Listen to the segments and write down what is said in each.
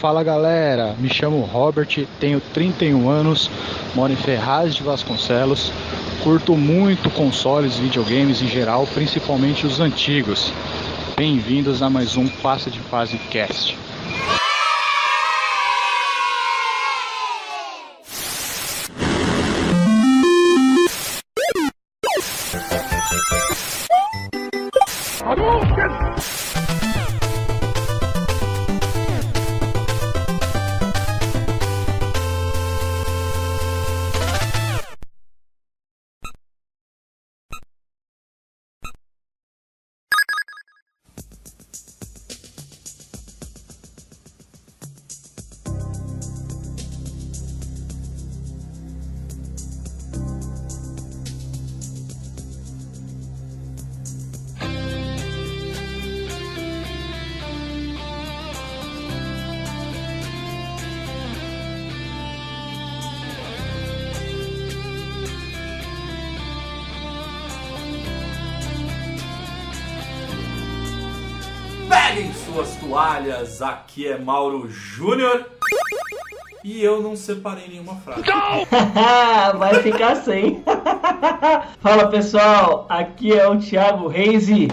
Fala galera, me chamo Robert, tenho 31 anos, moro em Ferraz de Vasconcelos, curto muito consoles, videogames em geral, principalmente os antigos. Bem-vindos a mais um Passa de Fase Cast. Aqui é Mauro Júnior. E eu não separei nenhuma frase. Vai ficar sem. Fala pessoal, aqui é o Thiago Reis e.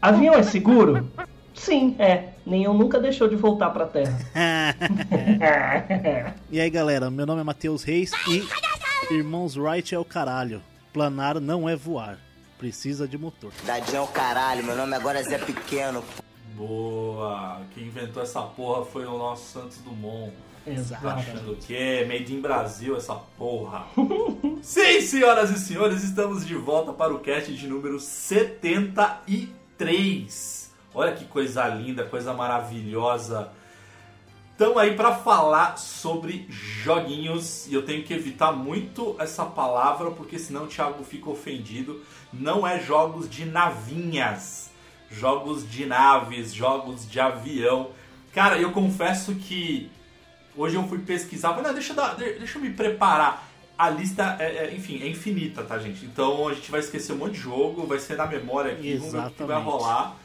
Avião é seguro? Sim, é. Nenhum nunca deixou de voltar pra Terra. E aí galera, meu nome é Matheus Reis e Irmãos Wright é o caralho. Planar não é voar. Precisa de motor. Dadinho é o caralho, meu nome agora é Zé Pequeno. Boa! Quem inventou essa porra foi o nosso Santos Dumont. Exato. Achando que é made in Brasil essa porra. Sim, senhoras e senhores, estamos de volta para o cast de número 73. Olha que coisa linda, coisa maravilhosa. Estamos aí para falar sobre joguinhos e eu tenho que evitar muito essa palavra porque senão o Thiago fica ofendido. Não é jogos de navinhas, jogos de naves, jogos de avião. Cara, eu confesso que hoje eu fui pesquisar, falei, não, deixa, eu dar- de- deixa eu me preparar. A lista, é, é, enfim, é infinita, tá, gente? Então a gente vai esquecer um monte de jogo, vai ser na memória aqui, vamos ver o que vai Exatamente. rolar.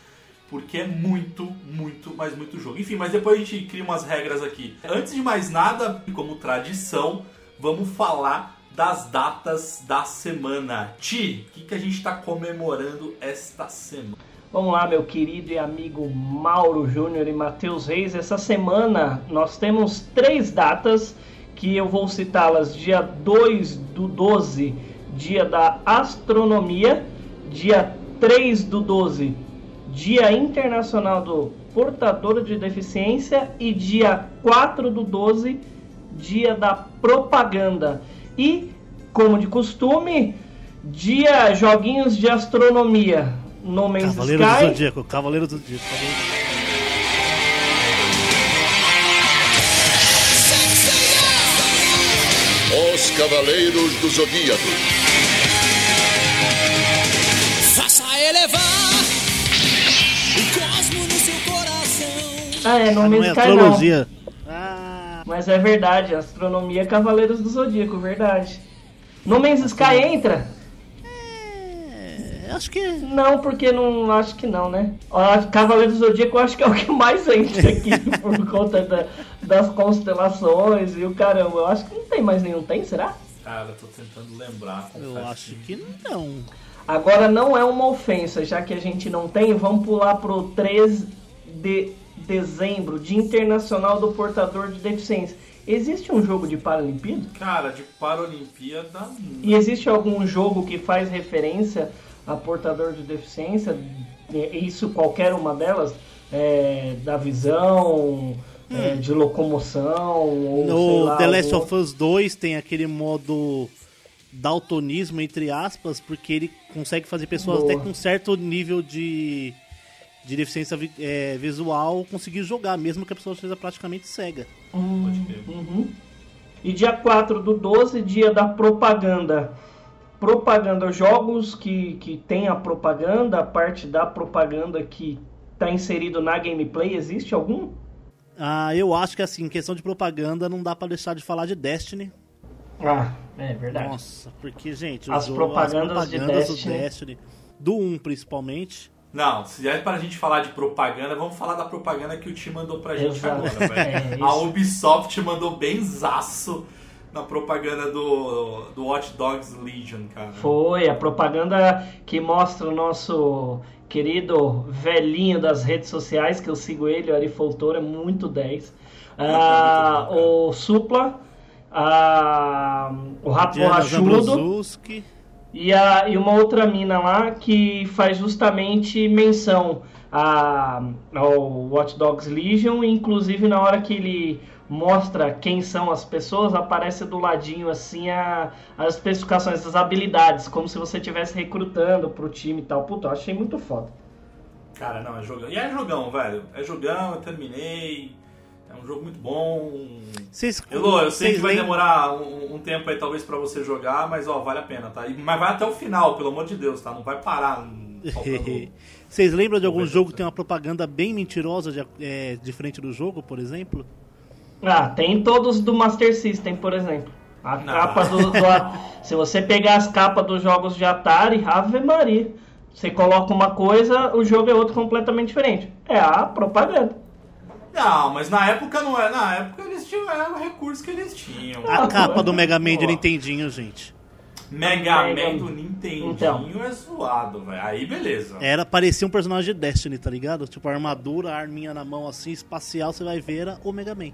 Porque é muito, muito, mas muito jogo. Enfim, mas depois a gente cria umas regras aqui. Antes de mais nada, como tradição, vamos falar das datas da semana. Ti, o que, que a gente está comemorando esta semana? Vamos lá, meu querido e amigo Mauro Júnior e Matheus Reis. Essa semana nós temos três datas que eu vou citá-las: dia 2 do 12, dia da astronomia, dia 3 do 12, dia internacional do portador de deficiência e dia 4 do 12, dia da propaganda. E, como de costume, dia joguinhos de astronomia. No Man's Cavaleiro do Sky. Zodíaco, Cavaleiro do Zodíaco. Os Cavaleiros do Zodíaco. Faça elevar o cosmo no seu coração. Ah, é, no Man's não é Sky astrologia. Ah, não. Mas é verdade, astronomia é Cavaleiros do Zodíaco, verdade. No Man's Sky entra? É, acho que Não, porque não acho que não, né? Ó, Cavaleiros do Zodíaco eu acho que é o que mais entra aqui por conta da- das constelações e o caramba. Eu acho que não tem mais nenhum, tem? Será? Cara, tô tentando lembrar. eu acho que não. Agora não é uma ofensa, já que a gente não tem, vamos pular pro 3 de dezembro, Dia Internacional do Portador de Deficiência. Existe um jogo de Paralimpíada? Cara, de Paralimpíada. E existe algum jogo que faz referência a portador de deficiência? Isso, qualquer uma delas? É, da visão, é, de locomoção, ou No lá, The Last algum- of Us 2 tem aquele modo daltonismo, entre aspas, porque ele consegue fazer pessoas Boa. até com certo nível de, de deficiência é, visual conseguir jogar, mesmo que a pessoa seja praticamente cega. Pode crer. Uhum. E dia 4 do 12, dia da propaganda. Propaganda, jogos que, que tem a propaganda, a parte da propaganda que está inserido na gameplay, existe algum? Ah, eu acho que assim, em questão de propaganda, não dá pra deixar de falar de Destiny. Ah, é verdade. Nossa, porque, gente, As jogo- propagandas as de propagandas Destiny. do Destiny, do 1 principalmente, Não, se é pra gente falar de propaganda, vamos falar da propaganda que o Tim mandou pra gente Exato. agora, velho. É. A Ubisoft mandou bem zaço na propaganda do, do Watch Dogs Legion, cara. Foi a propaganda que mostra o nosso querido velhinho das redes sociais, que eu sigo ele, o Ari Foltor, é muito 10. Ah, muito bom, o Supla, ah, o Rato Borrachudo e, a, e uma outra mina lá que faz justamente menção a, ao Watch Dogs Legion, inclusive na hora que ele mostra quem são as pessoas, aparece do ladinho assim a, as especificações das habilidades, como se você estivesse recrutando pro time e tal. Puta, eu achei muito foda. Cara, não, é jogão. E é jogão, velho. É jogão, eu terminei. É um jogo muito bom. Vocês, Elô, eu sei que vai lem- demorar um, um tempo aí talvez pra você jogar, mas ó, vale a pena, tá? E- Mas vai até o final, pelo amor de Deus, tá? Não vai parar. Vocês lembram de algum jogo que tem uma propaganda bem mentirosa de, é, diferente do jogo, por exemplo? Ah, tem todos do Master System, por exemplo. A Não. capa do, do- Se você pegar as capas dos jogos de Atari, Ave Maria. Você coloca uma coisa, o jogo é outro completamente diferente. É a propaganda. Não, mas na época não é. Na época eles tinham era o recurso que eles tinham. A Ah, capa do Mega Man de. Nintendinho, gente. Mega Mega- Man do Nintendinho Então. é zoado, velho. Aí beleza. Era, parecia um personagem de Destiny, tá ligado? Tipo, a armadura, a arminha na mão assim, espacial, você vai ver, era o Mega Man.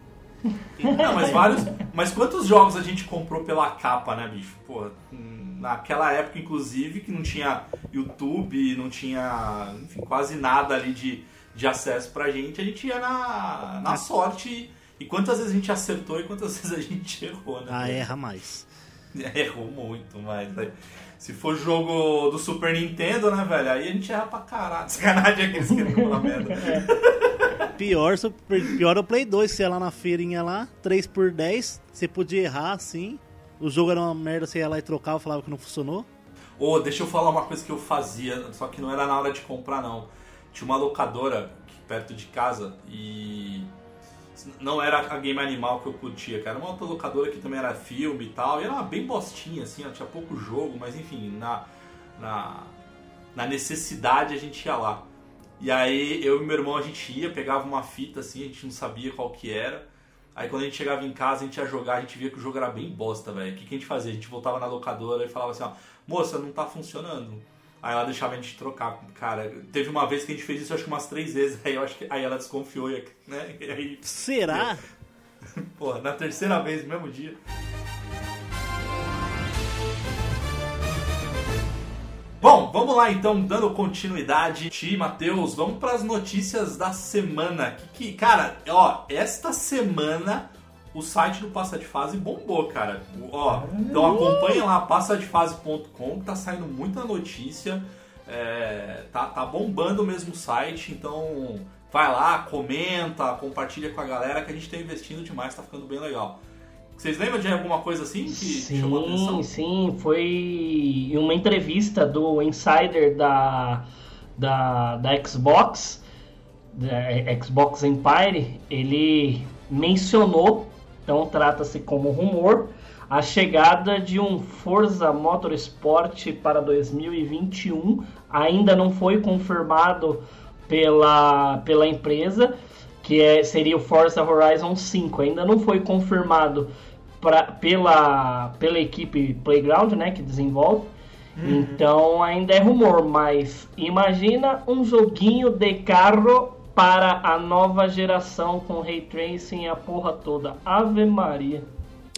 Não, mas vários. Mas quantos jogos a gente comprou pela capa, né, bicho? Pô, naquela época, inclusive, que não tinha YouTube, não tinha, enfim, quase nada ali de, de acesso pra gente, a gente ia na, na sorte. E quantas vezes a gente acertou e quantas vezes a gente errou, né? Ah, erra mais. Errou muito, mas. né? Se for jogo do Super Nintendo, né, velho? Aí a gente erra pra caralho. Sacanagem aqueles que erram na merda. Pior, pior é o Play 2, você ia lá na feirinha lá, 3 por 10 você podia errar assim. O jogo era uma merda, você ia lá e trocava, falava que não funcionou. Ô, deixa eu falar uma coisa que eu fazia, só que não era na hora de comprar, não. Tinha uma locadora perto de casa e. Não era a Game Animal que eu curtia, cara. Era uma outra locadora que também era filme e tal. E era uma bem bostinha, assim, ó, tinha pouco jogo, mas enfim, na, na, na necessidade a gente ia lá. E aí eu e meu irmão a gente ia, pegava uma fita assim, a gente não sabia qual que era. Aí quando a gente chegava em casa, a gente ia jogar, a gente via que o jogo era bem bosta, velho. O que, que a gente fazia? A gente voltava na locadora e falava assim, ó, moça, não tá funcionando. Aí ela deixava a gente trocar. Cara, teve uma vez que a gente fez isso acho que umas três vezes, aí eu acho que aí ela desconfiou, né? E aí, Será? porra, na terceira vez, no mesmo dia. Bom, vamos lá então, dando continuidade. Ti, Matheus, vamos para as notícias da semana. Que, que, cara, ó, esta semana o site do Passa de Fase bombou, cara. Ó, então acompanha lá passadefase.com, que tá saindo muita notícia. É, tá, tá bombando mesmo o site, então vai lá, comenta, compartilha com a galera que a gente tá investindo demais, tá ficando bem legal. Vocês lembram de alguma coisa assim que chamou a atenção? Sim, sim, foi em uma entrevista do insider da, da, da Xbox, da Xbox Empire, ele mencionou, então trata-se como rumor, a chegada de um Forza Motorsport para 2021. Ainda não foi confirmado pela, pela empresa, que é, seria o Forza Horizon 5. Ainda não foi confirmado pra, pela, pela equipe Playground, né, que desenvolve. Então ainda é rumor, mas imagina um joguinho de carro para a nova geração com ray tracing e a porra toda. Ave Maria.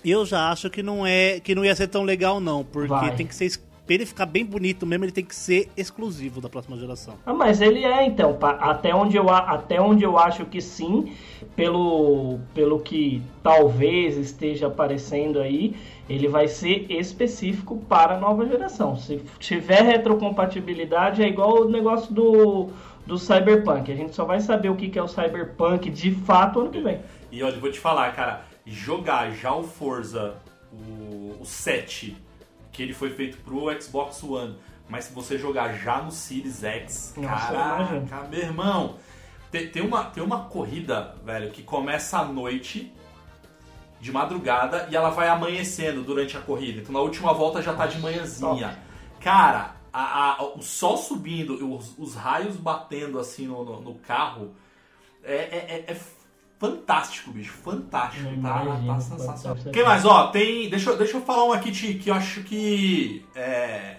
Eu já acho que não é que não ia ser tão legal não, porque Vai. tem que ser pra ele ficar bem bonito mesmo, ele tem que ser exclusivo da próxima geração. Ah, mas ele é então, até onde eu, até onde eu acho que sim, pelo, pelo que talvez esteja aparecendo aí, ele vai ser específico para a nova geração. Se tiver retrocompatibilidade, é igual o negócio do, do Cyberpunk. A gente só vai saber o que é o Cyberpunk de fato ano que vem. E olha, eu vou te falar, cara, jogar já o Forza, o, o 7, que ele foi feito pro Xbox One, mas se você jogar já no Series X, Nossa, caraca, imagina. meu irmão, tem, tem uma, tem uma corrida, velho, que começa à noite, de madrugada, e ela vai amanhecendo durante a corrida. Então na última volta já tá de manhãzinha. Cara, a- a- o sol subindo, os, os raios batendo assim no, no- no carro, é, é- é- é fantástico, bicho. Fantástico. Eu Tá, imagino, tá sensacional. Quem mais? Ó, tem. Deixa, eu- deixa eu falar um aqui, Ti, que eu acho que. é,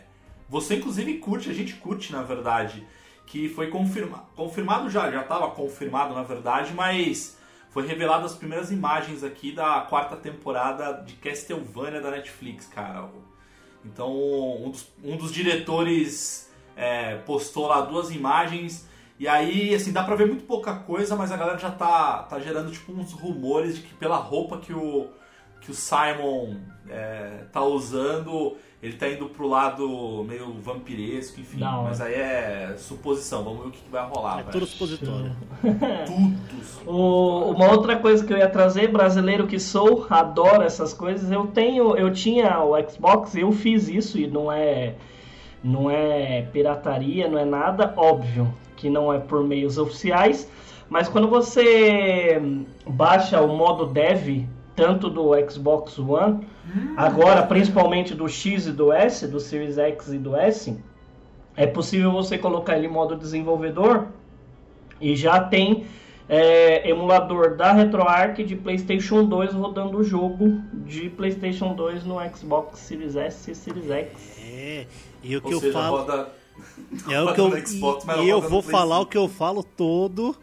você inclusive curte, a gente curte, na verdade. Que foi confirma, confirmado já, já estava confirmado, na verdade, mas foi revelado as primeiras imagens aqui da quarta temporada de Castlevania da Netflix, cara. Então, um dos, um dos diretores é, postou lá duas imagens. E aí, assim, dá pra ver muito pouca coisa, mas a galera já tá, tá gerando, tipo, uns rumores de que pela roupa que o, que o Simon é, tá usando, ele tá indo pro lado meio vampiresco, enfim. Hora. Mas aí é suposição, vamos ver o que, que vai rolar, É velho. tudo supositório. Tudo. O- uma outra coisa que eu ia trazer, brasileiro que sou, adoro essas coisas. Eu tenho, eu tinha o Xbox, eu fiz isso e não é, não é pirataria, não é nada óbvio que não é por meios oficiais. Mas quando você baixa o modo dev, tanto do Xbox One, agora principalmente do X e do S, do Series X e do S, é possível você colocar ele em modo desenvolvedor e já tem é, emulador da RetroArch de PlayStation 2 rodando o jogo de PlayStation 2 no Xbox Series S e Series X. É, e o que Ou eu seja, falo. roda... É o que eu, Xbox, e eu vou falar 5. o que eu falo todo,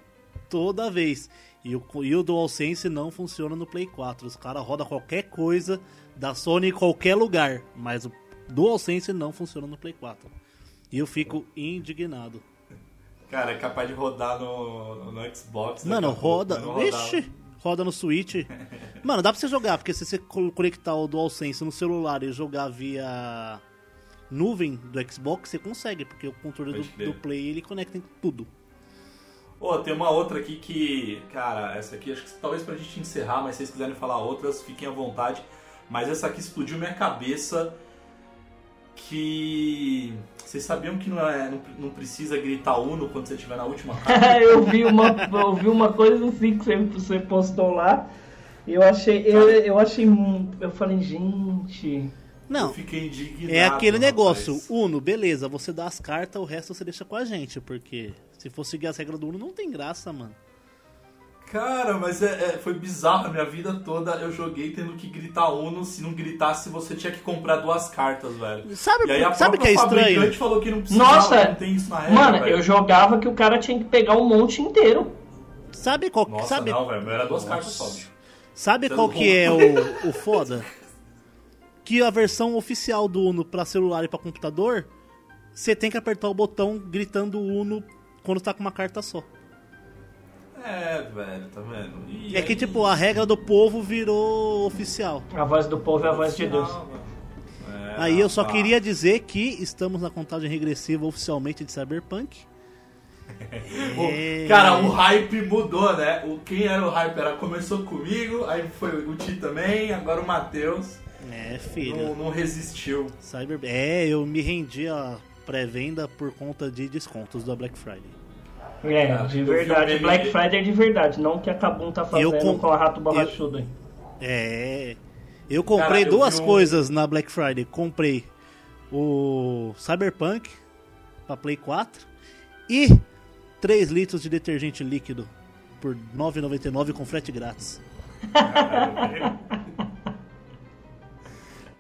toda vez. E o, e o DualSense não funciona no Play 4. Os caras rodam qualquer coisa da Sony em qualquer lugar, mas o DualSense não funciona no Play 4. E eu fico indignado. Cara, é capaz de rodar no, no Xbox. Mano, roda. Vixe, roda no Switch. Mano, dá pra você jogar, porque se você co- conectar o DualSense no celular e jogar via nuvem do Xbox, você consegue, porque o controle do, do Play ele conecta em tudo. Ô, tem uma outra aqui que, cara, essa aqui acho que talvez pra gente encerrar, mas se vocês quiserem falar outras, fiquem à vontade. Mas essa aqui explodiu minha cabeça. Que. Vocês sabiam que não, é, não, não precisa gritar Uno quando você estiver na última carta? eu vi uma, eu vi uma coisa assim que você, você postou lá. E eu achei, eu, eu achei, mu- eu falei, gente, Não, Eu fiquei indignado. é aquele negócio. rapaz. Uno, beleza, você dá as cartas, o resto você deixa com a gente, porque se for seguir as regras do Uno, não tem graça, mano. Cara, mas é, é- foi bizarro a minha vida toda. Eu joguei tendo que gritar Uno. Se não gritasse, você tinha que comprar duas cartas, velho. Sabe, E aí a sabe o que é própria estranho? fabricante falou que não precisava, Nossa, não tem isso na regra, mano, velho. eu jogava que o cara tinha que pegar um monte inteiro. Sabe qual, Nossa, sabe, não, velho. Era duas cartas só, bicho. sabe Você qual não que é o, o foda? Que a versão oficial do Uno pra celular e pra computador, você tem que apertar o botão gritando Uno quando tá com uma carta só. É, velho, tá vendo? E É que aí- tipo, a regra do povo virou oficial. A voz do povo é a voz de Deus. É, Aí eu só queria dizer que estamos na contagem regressiva oficialmente de Cyberpunk. O- É. Cara, o hype mudou, né? O, quem era o hype era começou comigo, aí foi o Ti também, agora o Matheus. É, Não, filho. não resistiu. Cyber... É, eu me rendi à pré-venda por conta de descontos da Black Friday. É, Ah, de eu verdade. Black Friday é de verdade, não o que a Kabum tá fazendo com- com a Rato Borrachudo aí. É. Eu comprei Cara, eu duas um- coisas na Black Friday. Comprei o Cyberpunk pra Play 4 e 3 litros de detergente líquido por R$ 9,99 com frete grátis.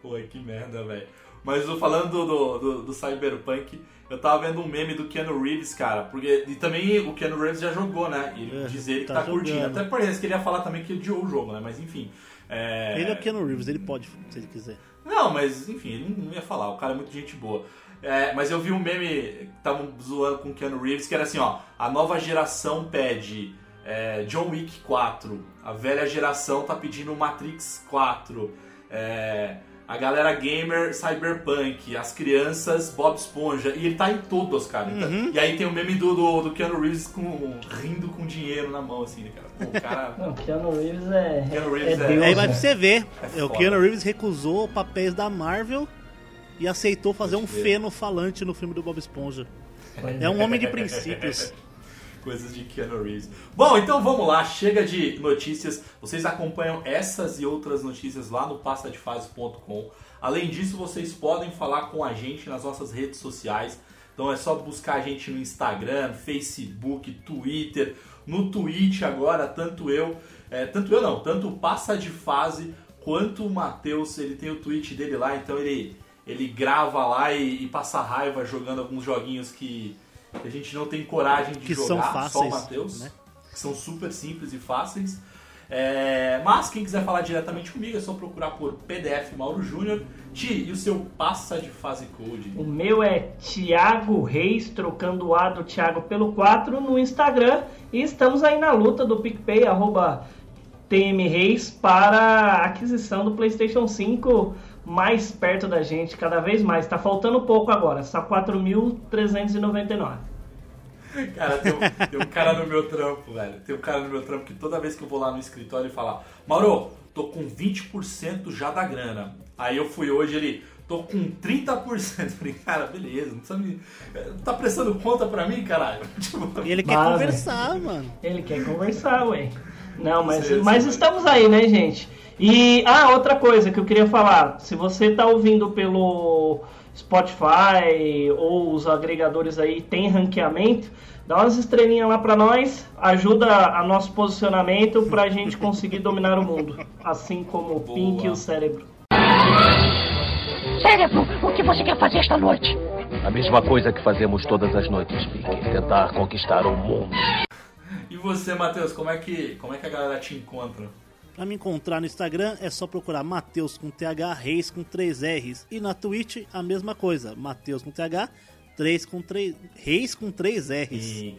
Pô, que merda, velho. Mas falando do, do, do Cyberpunk, eu tava vendo um meme do Keanu Reeves, cara. Porque, e também o Keanu Reeves já jogou, né? E ele É, diz ele que tá tá, curtindo. Até parece que ele ia falar também que odiou o jogo, né? Mas enfim. É... Ele é o Keanu Reeves, ele pode, se ele quiser. Não, mas enfim, ele não ia falar, o cara é muito gente boa. É, mas eu vi um meme que estavam zoando com o Keanu Reeves, que era assim, ó, a nova geração pede é, John Wick 4, a velha geração tá pedindo Matrix 4, é, a galera gamer Cyberpunk, as crianças Bob Esponja, e ele tá em todos, cara. Então- Uhum. E aí tem o meme do, do, do Keanu Reeves com, rindo com dinheiro na mão, assim, né, cara? Pô, o cara... Não, Keanu Reeves é, Keanu é Reeves é- Deus, Aí vai né? pra você ver. É o foda. Keanu Reeves recusou papéis da Marvel e aceitou fazer Pode um feno falante no filme do Bob Esponja. Pois É um homem de princípios. Coisas de Keanu Reeves. Bom, então vamos lá, chega de notícias. Vocês acompanham essas e outras notícias lá no passadefase.com. Além disso, vocês podem falar com a gente nas nossas redes sociais. Então é só buscar a gente no Instagram, Facebook, Twitter, no Twitch agora, tanto eu, é, tanto eu não, tanto o Passa de Fase quanto o Matheus, ele tem o tweet dele lá, então ele, ele grava lá e, e passa raiva jogando alguns joguinhos que a gente não tem coragem de Que jogar, são só o fáceis, Matheus, né? que são super simples e fáceis. É, mas quem quiser falar diretamente comigo é só procurar por PDF Mauro Júnior. Ti, e o seu passa de fase code? O meu é Thiago Reis, trocando o A do Thiago pelo 4 no Instagram. E estamos aí na luta do PicPay, arroba TM Reis, para a aquisição do PlayStation 5 mais perto da gente, cada vez mais. Tá faltando pouco agora, só 4.399. Cara, tem um, tem um cara no meu trampo, velho. Tem um cara no meu trampo que toda vez que eu vou lá no escritório ele fala: Mauro, tô com 20% já da grana. Aí eu fui hoje ele. Tô com 30%. Falei, cara, beleza, não precisa me. Tá prestando conta pra mim, caralho? Tipo, E ele quer Mas, conversar, mano. Ele quer conversar, ué. Não, mas, Sim, mas estamos aí, né, gente? E, ah, outra coisa que eu queria falar. Se você tá ouvindo pelo Spotify ou os agregadores aí tem ranqueamento, dá umas estrelinhas lá pra nós, ajuda a nosso posicionamento pra gente conseguir dominar o mundo. Assim como o Boa. Pink e o cérebro. Cérebro, o que você quer fazer esta noite? A mesma coisa que fazemos todas as noites, Pique. Tentar conquistar o mundo. E você, Matheus, como é que, como é que a galera te encontra? Pra me encontrar no Instagram é só procurar Mateus com TH, Reis com 3 R's. E na Twitch a mesma coisa, Mateus com TH, 3 com 3, Reis com 3 R's. E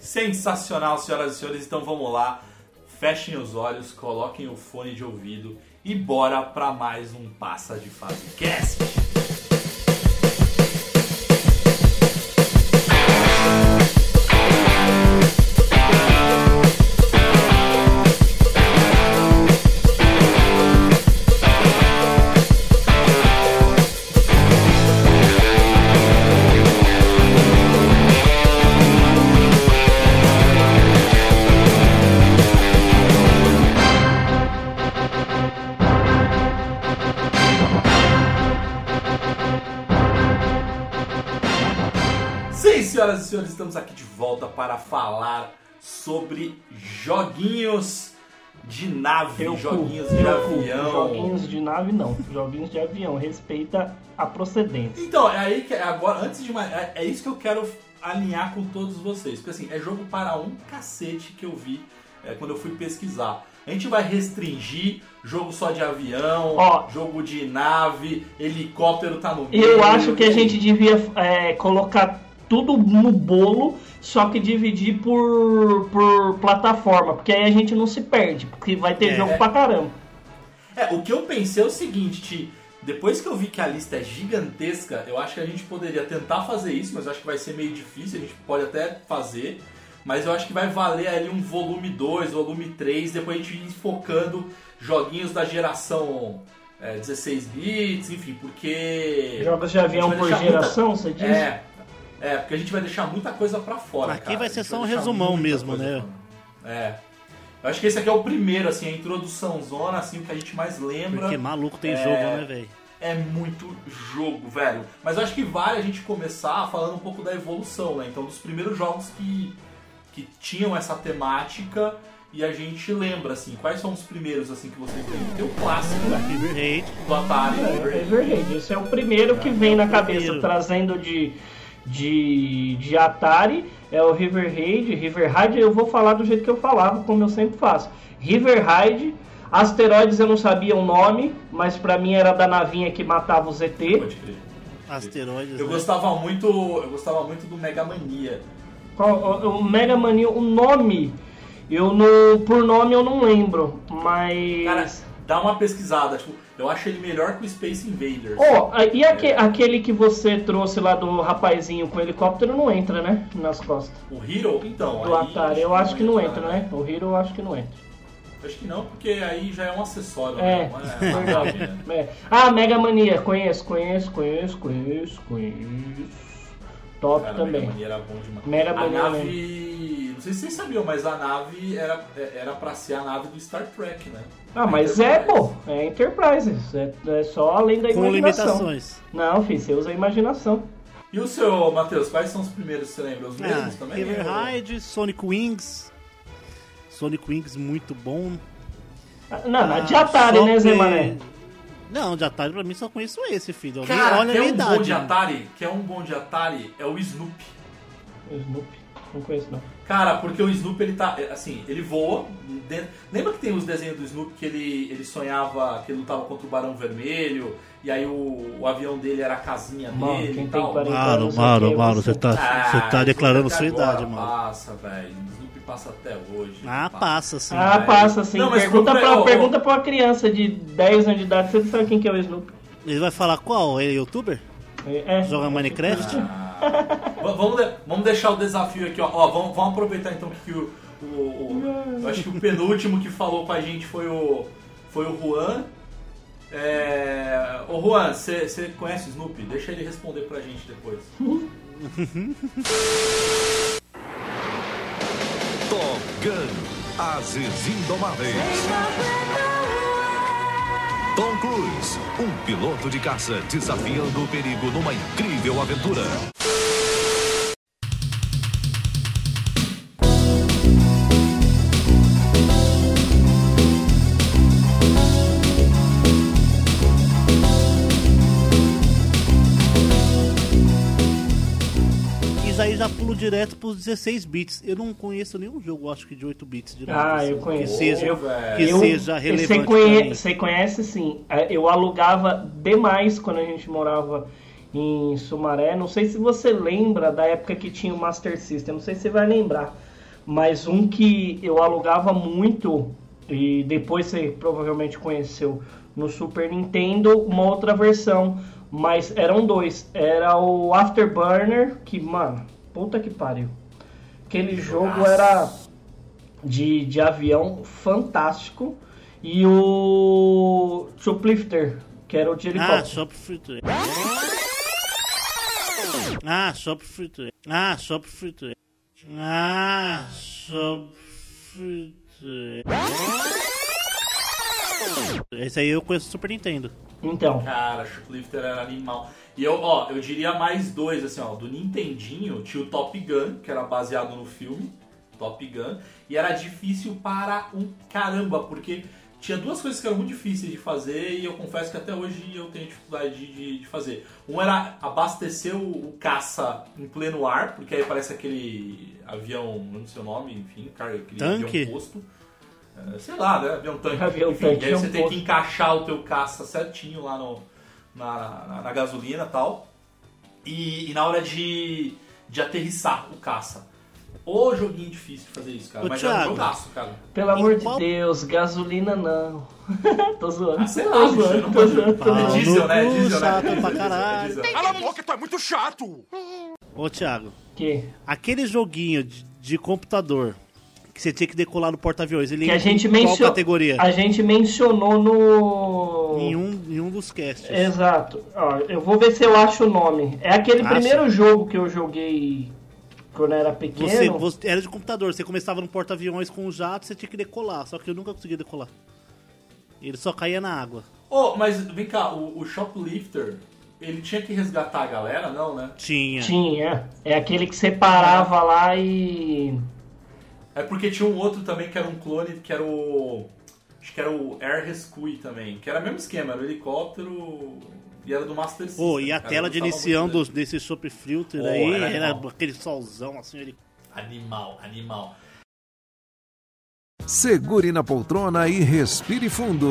sensacional, senhoras e senhores. Então vamos lá. Fechem os olhos, coloquem o fone de ouvido e bora pra mais um Passa de Fase Cast. Para falar sobre joguinhos de nave, Eu joguinhos de eu cu. avião. Joguinhos de nave não, joguinhos de avião. Respeita a procedência. Então, é aí que agora, antes de mais, é, é isso que eu quero alinhar com todos vocês, porque assim, é jogo para um cacete que eu vi é, quando eu fui pesquisar. A gente vai restringir jogo só de avião, Ó. jogo de nave, helicóptero tá no meio. Eu acho que a gente devia é, colocar tudo no bolo, só que dividir por, por plataforma, porque aí a gente não se perde, porque vai ter É. jogo pra caramba. É, o que eu pensei é o seguinte, Ti, depois que eu vi que a lista é gigantesca, eu acho que a gente poderia tentar fazer isso, mas eu acho que vai ser meio difícil, a gente pode até fazer, mas eu acho que vai valer ali um volume 2, volume 3, depois a gente ir focando joguinhos da geração é, 16 bits, enfim, porque... Jogos a gente por geração, você diz? É, é, porque a gente vai deixar muita coisa pra fora, Aqui cara. vai ser só um resumão mesmo, né? É. Eu acho que esse aqui é o primeiro, assim, a introdução zona, assim, o que a gente mais lembra. Porque maluco tem É. jogo, né, velho? É muito jogo, velho. Mas eu acho que vale a gente começar falando um pouco da evolução, né? Então, dos primeiros jogos que, que tinham essa temática e a gente lembra, assim, quais são os primeiros, assim, que vocês lembram? Tem o clássico, né? River Raid, Do Atari, É, é verdade. Esse é o primeiro que vem na cabeça, primeiro. trazendo de, de, de Atari. É o River Raid. River Raid eu vou falar do jeito que eu falava, como eu sempre faço. River Raid. Asteroides eu não sabia o nome, mas pra mim era da navinha que matava. Pode crer. Asteroides, Eu né? gostava muito, eu gostava muito do Mega Mania. Qual- O, o Mega Mania, o nome, eu não, por nome eu não lembro, mas. Cara, dá uma pesquisada, tipo, eu acho ele melhor que o Space Invaders. Oh, e aque- aquele que você trouxe lá do rapazinho com helicóptero não entra, né? Nas costas. O Hero, então. Do Atari, eu acho que não entra, né? O Hero eu acho que não entra. Acho que não, porque aí já é um acessório, É, né? É né? É. Ah, Mega Mania, conheço, conheço, conheço, conheço, conheço. Top Cara, também. Mega Mania era bom demais. Mega a Mania nave não sei se vocês sabiam, mas a nave era, era pra ser a nave do Star Trek, né? Ah, mas é, pô, é Enterprise. É, é só além da Com imaginação. limitações. Não, filho, você usa a imaginação. E o seu, Matheus, quais são os primeiros que você lembra? Os Ah, mesmos também? Ou- Raid, Sonic Wings. Sonic Wings muito bom. Ah, Não, Ah, de Atari, né, Zé que- Mané? Não, de Atari pra mim só conheço esse, filho. Olha Cara, a que é minha um bom idade. de Atari, que é um bom de Atari, é o Snoopy. O Snoopy. Não conheço, não. Cara, porque o Snoopy, ele tá, assim, ele voa dentro... Lembra que tem os desenhos do Snoopy que ele, ele sonhava que ele lutava contra o Barão Vermelho, e aí o, o avião dele era a casinha Mano, dele quem e tem tal? 40 Mano, anos mano, aqui é mano, você. tá, Ah, você tá declarando Snoopy sua idade, agora mano. Passa, velho. Passa até hoje. Ah, passa sim. Ah, passa sim. Não, mas pergunta, pra, ô. pergunta pra uma criança de 10 anos de idade, você sabe quem que é o Snoopy? Ele vai falar qual? Ele é youtuber? É, Joga Minecraft? V- vamos, de- vamos deixar o desafio aqui, ó. Ó, vamos, vamos aproveitar então que o, o, o- Eu acho que o penúltimo que falou com a gente foi o. Foi o Juan. É... Ô Juan, você conhece o Snoopy? Deixa ele responder pra gente depois. Gun, Ases Indomáveis. Tom Cruise, um piloto de caça desafiando o perigo numa incrível aventura. Direto pros 16 bits. Eu não conheço nenhum jogo, acho que de 8 bits direto. Ah, assim, eu conheço. Que seja, Eu- que Eu- seja relevante. Você pra conhe- mim. você conhece sim. É, Eu alugava demais quando a gente morava em Sumaré. Não sei se você lembra da época que tinha o Master System. Não sei se você vai lembrar. Mas um que eu alugava muito e depois você provavelmente conheceu no Super Nintendo, uma outra versão. Mas eram dois. Era o Afterburner, que, mano, puta que pariu. Aquele jogo era de, de avião fantástico. E o Shoplifter, que era o de Ah, helicóptero. Shopfree. Ah, Shopfree. Ah, Shopfree. Ah, Shopfree. Esse aí eu conheço o Super Nintendo. Então, Cara, Shoplifter era animal. E eu, ó, eu diria mais dois, assim, ó. Do Nintendinho tinha o Top Gun, que era baseado no filme Top Gun. E era difícil para um caramba, porque tinha duas coisas que eram muito difíceis de fazer e eu confesso que até hoje eu tenho dificuldade de, de- fazer. Um era abastecer o, o caça em pleno ar, porque aí parece aquele avião, não sei o nome, enfim, cara, aquele Tanque? avião posto. É, sei lá, né? Avião tanque. Avião Enfim, tanque e aí é um você tem que encaixar o teu caça certinho lá no, na, na, na gasolina e tal. E, e na hora de, de aterrissar o caça. Ô joguinho difícil de fazer isso, cara. Ô, Mas era um Thiago. jogaço, cara. pelo amor de qual- Deus, gasolina não. tô zoando. Ah, sei tô lá, bicho, zoando, não tô zoando, tô É zoando. diesel, né? É diesel, né? chato É pra é caralho. diesel. Cala a boca, tu é muito chato! Ô, Thiago, Que, aquele joguinho de, de computador que você tinha que decolar no porta-aviões, ele que a gente em qual mencionou. categoria? A gente mencionou no. Em um, em um dos casts. Exato. Ó, eu vou ver se eu acho o nome. É aquele Acha? primeiro jogo que eu joguei quando era pequeno. Você, você- era de computador, você começava no porta-aviões com um jato, você tinha que decolar, só que eu nunca conseguia decolar. Ele só caía na água. Ô, mas vem cá, o, o Shoplifter, ele tinha que resgatar a galera, não, né? Tinha. Tinha. É aquele que você parava lá e. É porque tinha um outro também que era um clone, que era o. Acho que era o Air Rescue também. Que era o mesmo esquema, era o helicóptero e era do Master System. Pô, e a cara, tela de iniciando desse Shop Filter Pô, aí, era era aquele solzão assim, ele. Animal, animal. Segure na poltrona e respire fundo.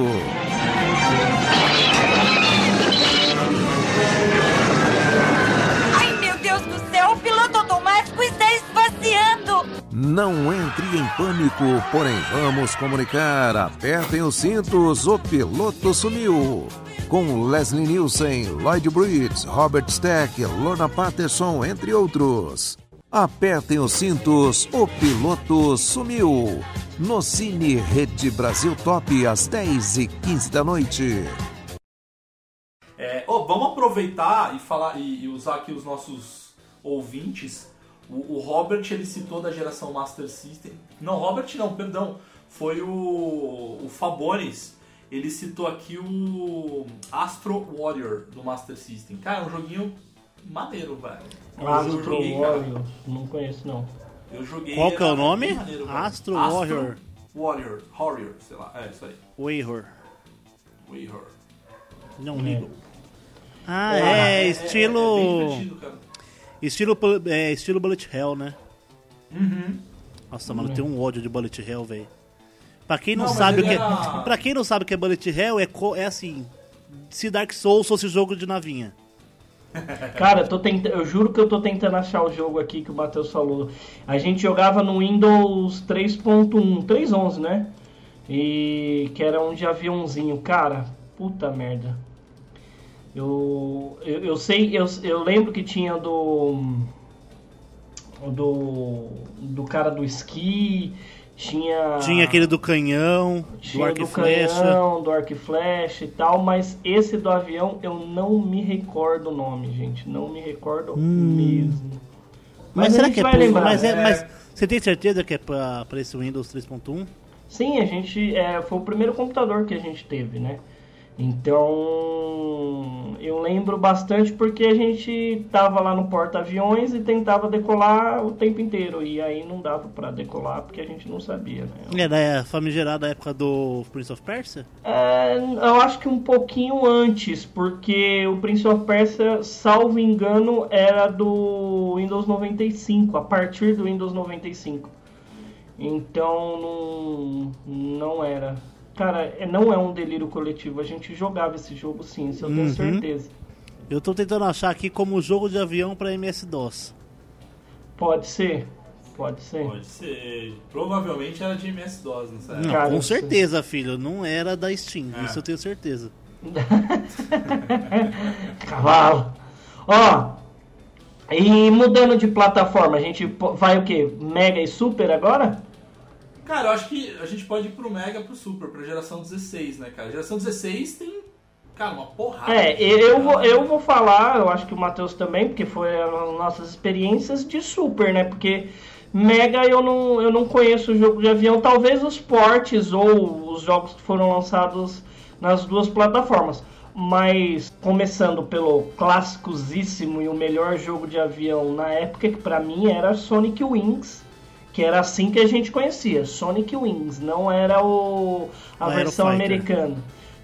Não entre em pânico, porém vamos comunicar. Apertem os cintos, o piloto sumiu. Com Leslie Nielsen, Lloyd Bridge, Robert Stack, Lorna Patterson, entre outros. Apertem os cintos, o piloto sumiu. No Cine Rede Brasil Top, às 10 e 15 da noite. É, ô, vamos aproveitar e falar e usar aqui os nossos ouvintes, O, o Robert ele citou da geração Master System. Não, Robert não, perdão. Foi o, o Fabones. Ele citou aqui o Astro Warrior do Master System. Cara, é um joguinho maneiro, velho. Eu Astro joguei, cara. Warrior, não conheço não. Eu joguei. Qual que é o nome? maneiro, velho. Astro Warrior. Warrior. Warrior, sei lá. É, isso aí. Warrior. Warrior. Não É. ligo. Ah, Ah, é, é- estilo. é bem divertido, cara. Estilo, é, estilo Bullet Hell, né? Uhum. Nossa, mano, tem um ódio de Bullet Hell, velho. Pra quem não, Não, sabe o que era- é. Pra quem não sabe o que é Bullet Hell, é, é assim. Se Dark Souls fosse jogo de navinha. Cara, eu, tô tenta... eu juro que eu tô tentando achar o jogo aqui que o Matheus falou. A gente jogava no Windows 3.1, 3.11, né? E que era um de aviãozinho. Cara, puta merda. Eu, eu, eu sei, eu, eu lembro que tinha do. Do. Do cara do esqui. Tinha. Tinha aquele do canhão, do arco e do flecha. canhão, do arco e flecha e tal, mas esse do avião eu não me recordo o nome, gente. Não me recordo mesmo. Mas, a será que é, lembrar. mas, é, É. mas você tem certeza que é pra, pra esse Windows 3.1? Sim, a gente. É, foi o primeiro computador que a gente teve, né? Então. Eu lembro bastante porque a gente tava lá no porta-aviões e tentava decolar o tempo inteiro. E aí não dava pra decolar porque a gente não sabia, né? É da famigerada época do Prince of Persia? É, eu acho que um pouquinho antes, porque o Prince of Persia, salvo engano, era do Windows 95, a partir do Windows 95. Então não, não era. Cara, é- não é um delírio coletivo. A gente jogava esse jogo sim, isso eu tenho Uhum. certeza. Eu tô tentando achar aqui como jogo de avião pra MS-DOS. Pode ser, pode ser. Pode ser. Provavelmente era de MS-DOS, não sabe? Não, Cara, com certeza, filho. Não era da Steam, É. isso eu tenho certeza. Cavalo. Ó, e mudando de plataforma, a gente vai o quê? Mega e Super agora? Cara, eu acho que a gente pode ir pro Mega, pro Super, pra geração 16, né, cara? Geração 16 tem, cara, uma porrada. É, eu, eu vou, eu vou falar, eu acho que o Matheus também, porque foi as nossas experiências de Super, né? Porque Mega eu não, eu não conheço o jogo de avião, talvez os portes ou os jogos que foram lançados nas duas plataformas. Mas começando pelo clássicosíssimo e o melhor jogo de avião na época, que pra mim era Sonic Wings, que era assim que a gente conhecia, Sonic Wings, não era o a Não versão americana.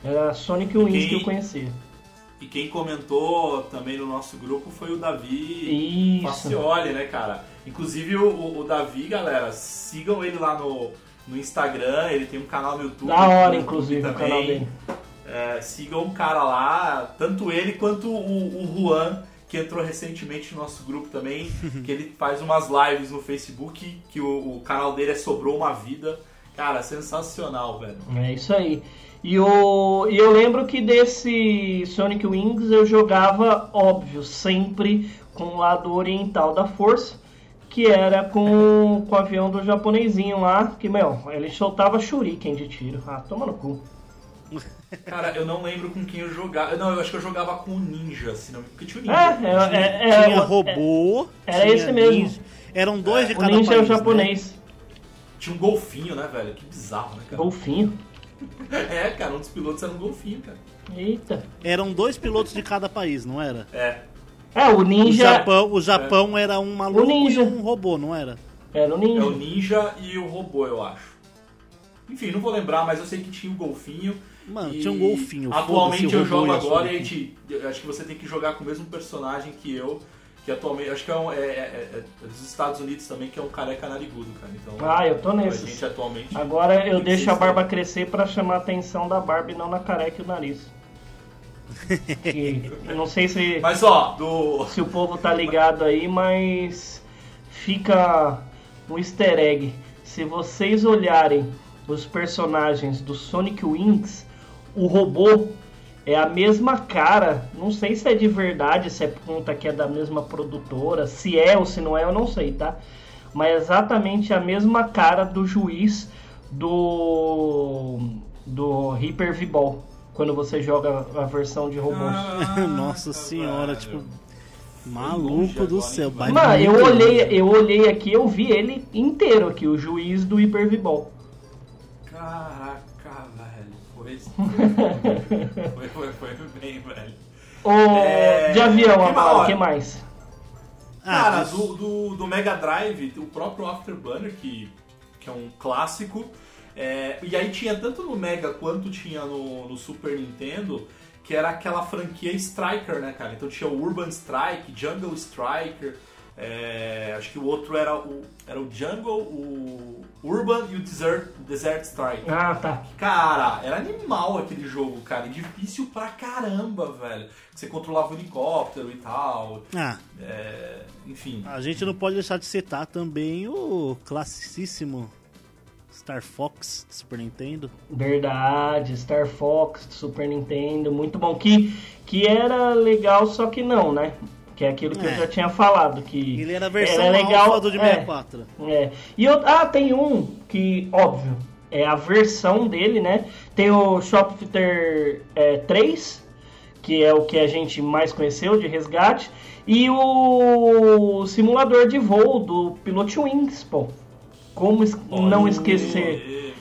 Era Sonic Wings Quem- que eu conhecia. E quem comentou também no nosso grupo foi o Davi Isso. Facioli, né, cara? Inclusive o, o- Davi, galera, sigam ele lá no, no Instagram, ele tem um canal no YouTube. Da hora, inclusive, o canal dele. É, sigam o cara lá, tanto ele quanto o, o Juan, que entrou recentemente no nosso grupo também, que ele faz umas lives no Facebook, que o, o canal dele é Sobrou Uma Vida. Cara, sensacional, velho. É isso aí. E, e eu lembro que desse Sonic Wings eu jogava, óbvio, sempre com o lado oriental da força, que era com, com o avião do japonesinho lá, que, meu, ele soltava shuriken de tiro. Ah, toma no cu. Cara, eu não lembro com quem eu jogava. Não, eu acho que eu jogava com o Ninja, se não porque tinha o Ninja. É, é, é, é, tinha o- robô. era tinha esse mesmo. ninja. Eram dois de o cada ninja é o país, né? japonês. Tinha um golfinho, né, velho? Que bizarro, né, cara? Golfinho. É, cara, um dos pilotos era um golfinho, cara. Eita. Eram dois pilotos de cada país, não era? É. É, o O ninja. Japão, o Japão era um maluco ninja. e um robô, não era? Era o É ninja. o Ninja e o robô, eu acho. Enfim, não vou lembrar, mas eu sei que tinha o golfinho. Mano, e tinha um golfinho. Atualmente eu jogo a agora e a gente. Acho que você tem que jogar com o mesmo personagem que eu. Que atualmente. Acho que é, um, é, é- é- é dos Estados Unidos também, que é um careca narigudo, cara. Então, Ah, eu tô A nesses. gente atualmente. Agora eu deixo a barba crescer pra chamar a atenção da barba e não na careca e o nariz. Que eu não sei se, Mas ó, do. se o povo tá ligado aí, mas fica um easter egg. Se vocês olharem os personagens do Sonic Wings, o robô é a mesma cara. Não sei se é de verdade, se é conta que é da mesma produtora, se é ou se não é, eu não sei, tá? Mas é exatamente a mesma cara do juiz do do Hyper V-Ball. Quando você joga a versão de robôs. Ah, Nossa senhora, tipo. Maluco do céu, Mano, eu olhei, eu olhei aqui, eu vi ele inteiro aqui, o juiz do. Caraca, velho. Foi, foi, foi, bem, velho. O É, de avião, que Amaro, o que mais? Ah, Cara, do, do, do Mega Drive, o próprio Afterburner, que, que é um clássico. é, e aí tinha tanto no Mega quanto tinha no, no Super Nintendo, que era aquela franquia Striker, né, cara? Então tinha o Urban Strike, Jungle Striker. É, acho que o outro era o, era o Jungle, o Urban e o Desert, Desert Strike. Ah, tá. Cara, era animal aquele jogo, cara. E difícil pra caramba, velho. Você controlava o helicóptero e tal. Ah, É, enfim. a gente não pode deixar de citar também o classicíssimo Star Fox do Super Nintendo. Verdade, Star Fox, Super Nintendo, muito bom. Que, que era legal, só que não, né? Que é aquilo que eu É. já tinha falado. Que Ele era a versão legal, alfa do de é. 64. É. E eu, ah, tem um que, óbvio, é a versão dele, né? Tem o Shopfitter é, 3, que é o que a gente mais conheceu de resgate, e o simulador de voo do Pilot Wings, pô. Como es- não esquecer?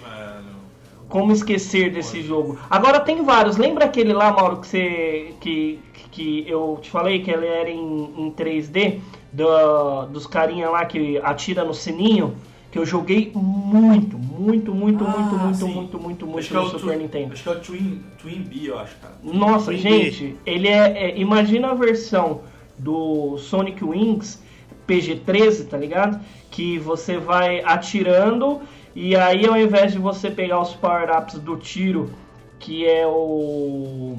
Como esquecer desse jogo? Agora tem vários. Lembra aquele lá, Mauro, que você que, que eu te falei que ele era em, em 3D do- dos carinha lá que atira no sininho? Que eu joguei muito, muito, muito, Ah, muito, muito, muito, muito, muito é no o Super Twi- Nintendo. Acho que é o Twin, Twin B, eu acho, cara. Nossa, Twin gente, ele é, é- Imagina a versão do Sonic Wings PG-13, tá ligado? Que você vai atirando e aí ao invés de você pegar os power-ups do tiro, que é o.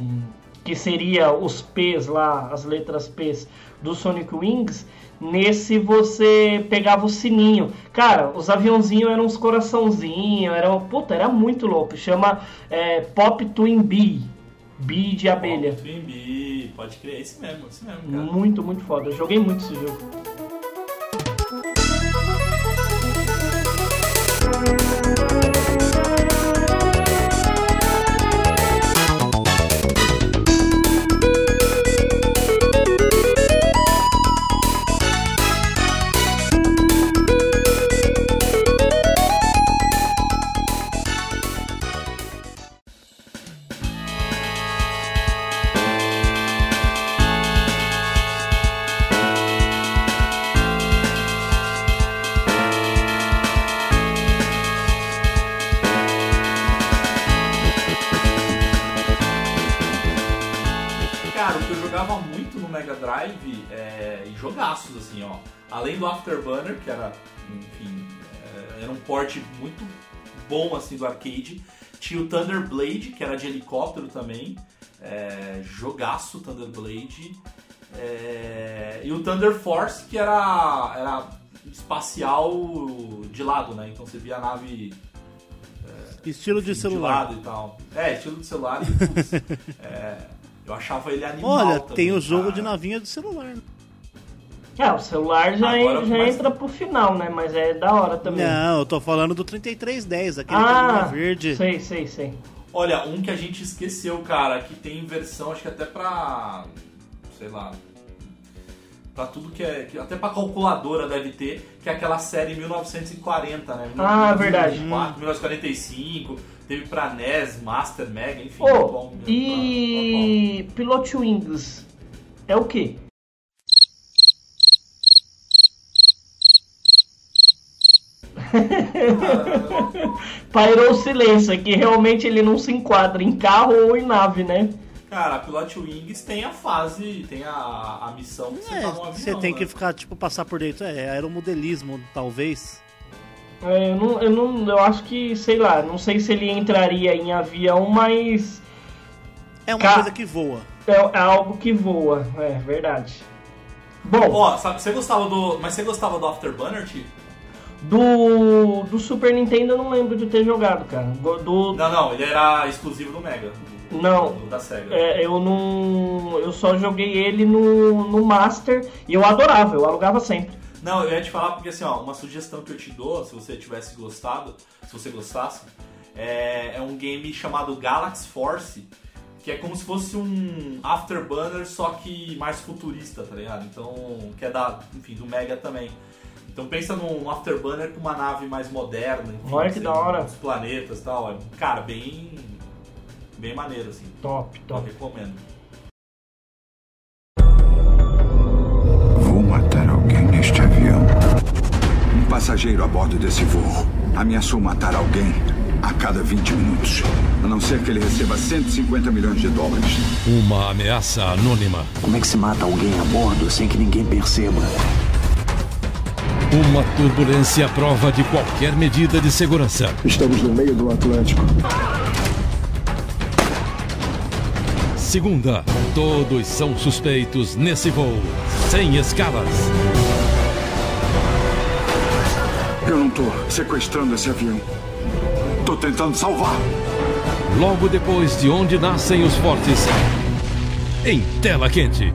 que seria os P's lá, as letras P's do Sonic Wings. Nesse você pegava o sininho. Cara, os aviãozinhos eram uns coraçãozinhos, era, puta, era muito louco. Chama é, Pop Twin Bee. Bee de abelha. Twin B, pode crer. É esse mesmo, mesmo, cara. Muito, muito foda. Eu joguei muito esse jogo. É, jogaços, assim, ó. Além do Afterburner, que era, enfim, é, era um port muito bom, assim, do arcade. Tinha o Thunder Blade, que era de helicóptero também. É, jogaço Thunder Blade. É, e o Thunder Force, que era, era espacial de lado, né? Então você via a nave Estilo de de celular. lado e tal. É, estilo de celular e putz, é, eu achava ele animal Olha, também, tem o jogo cara. de navinha do celular. É, o celular já, Agora en- já começa- entra pro final, né? Mas é da hora também. Não, eu tô falando do 3310, aquele ah, ah, verde. sei, sei, sei. Olha, um que a gente esqueceu, cara, que tem versão, acho que até pra. sei lá. Pra tudo que é. até pra calculadora deve ter, que é aquela série 1940, né? Ah, verdade. 1944, 1945, teve pra NES, Master, Mega, enfim. Ô, bom mesmo, e Pilot Wings é o quê? Pairou o silêncio, é que realmente ele não se enquadra em carro ou em nave, né? Cara, a Pilot Wings tem a fase, tem a, a missão que você É, tá no avião. você tem né? que ficar, tipo, passar por dentro. É, aeromodelismo, talvez. É, eu, não, eu, não, eu acho que, sei lá, não sei se ele entraria em avião, mas É uma Ca- coisa que voa. é, é algo que voa, é verdade. Bom, Ó, sabe, você gostava do. Mas você gostava do Afterburner, Tio? Do, do Super Nintendo eu não lembro de ter jogado, cara. Do, Não, não, ele era exclusivo do Mega. do- Não. do- da SEGA. é, eu não. Eu só joguei ele no, no Master e eu adorava, eu alugava sempre. Não, eu ia te falar porque assim, ó, uma sugestão que eu te dou, se você tivesse gostado, se você gostasse, é, é um game chamado Galaxy Force, que é como se fosse um Afterburner, só que mais futurista, tá ligado? Então, que é da, enfim, do Mega também. Então pensa num Afterburner com uma nave mais moderna, enfim, Olha que da hora. Os planetas e tal. Cara, bem. bem maneiro, assim. Top, Eu top. recomendo. Vou matar alguém neste avião. Um passageiro a bordo desse voo ameaçou matar alguém a cada 20 minutos. A não ser que ele receba 150 milhões de dólares. Uma ameaça anônima. Como é que se mata alguém a bordo sem que ninguém perceba? Uma turbulência à prova de qualquer medida de segurança. Estamos no meio do Atlântico. Segunda, todos são suspeitos nesse voo, sem escalas. Eu não tô sequestrando esse avião. Tô tentando salvar. Logo depois de Onde Nascem os Fortes, em tela quente.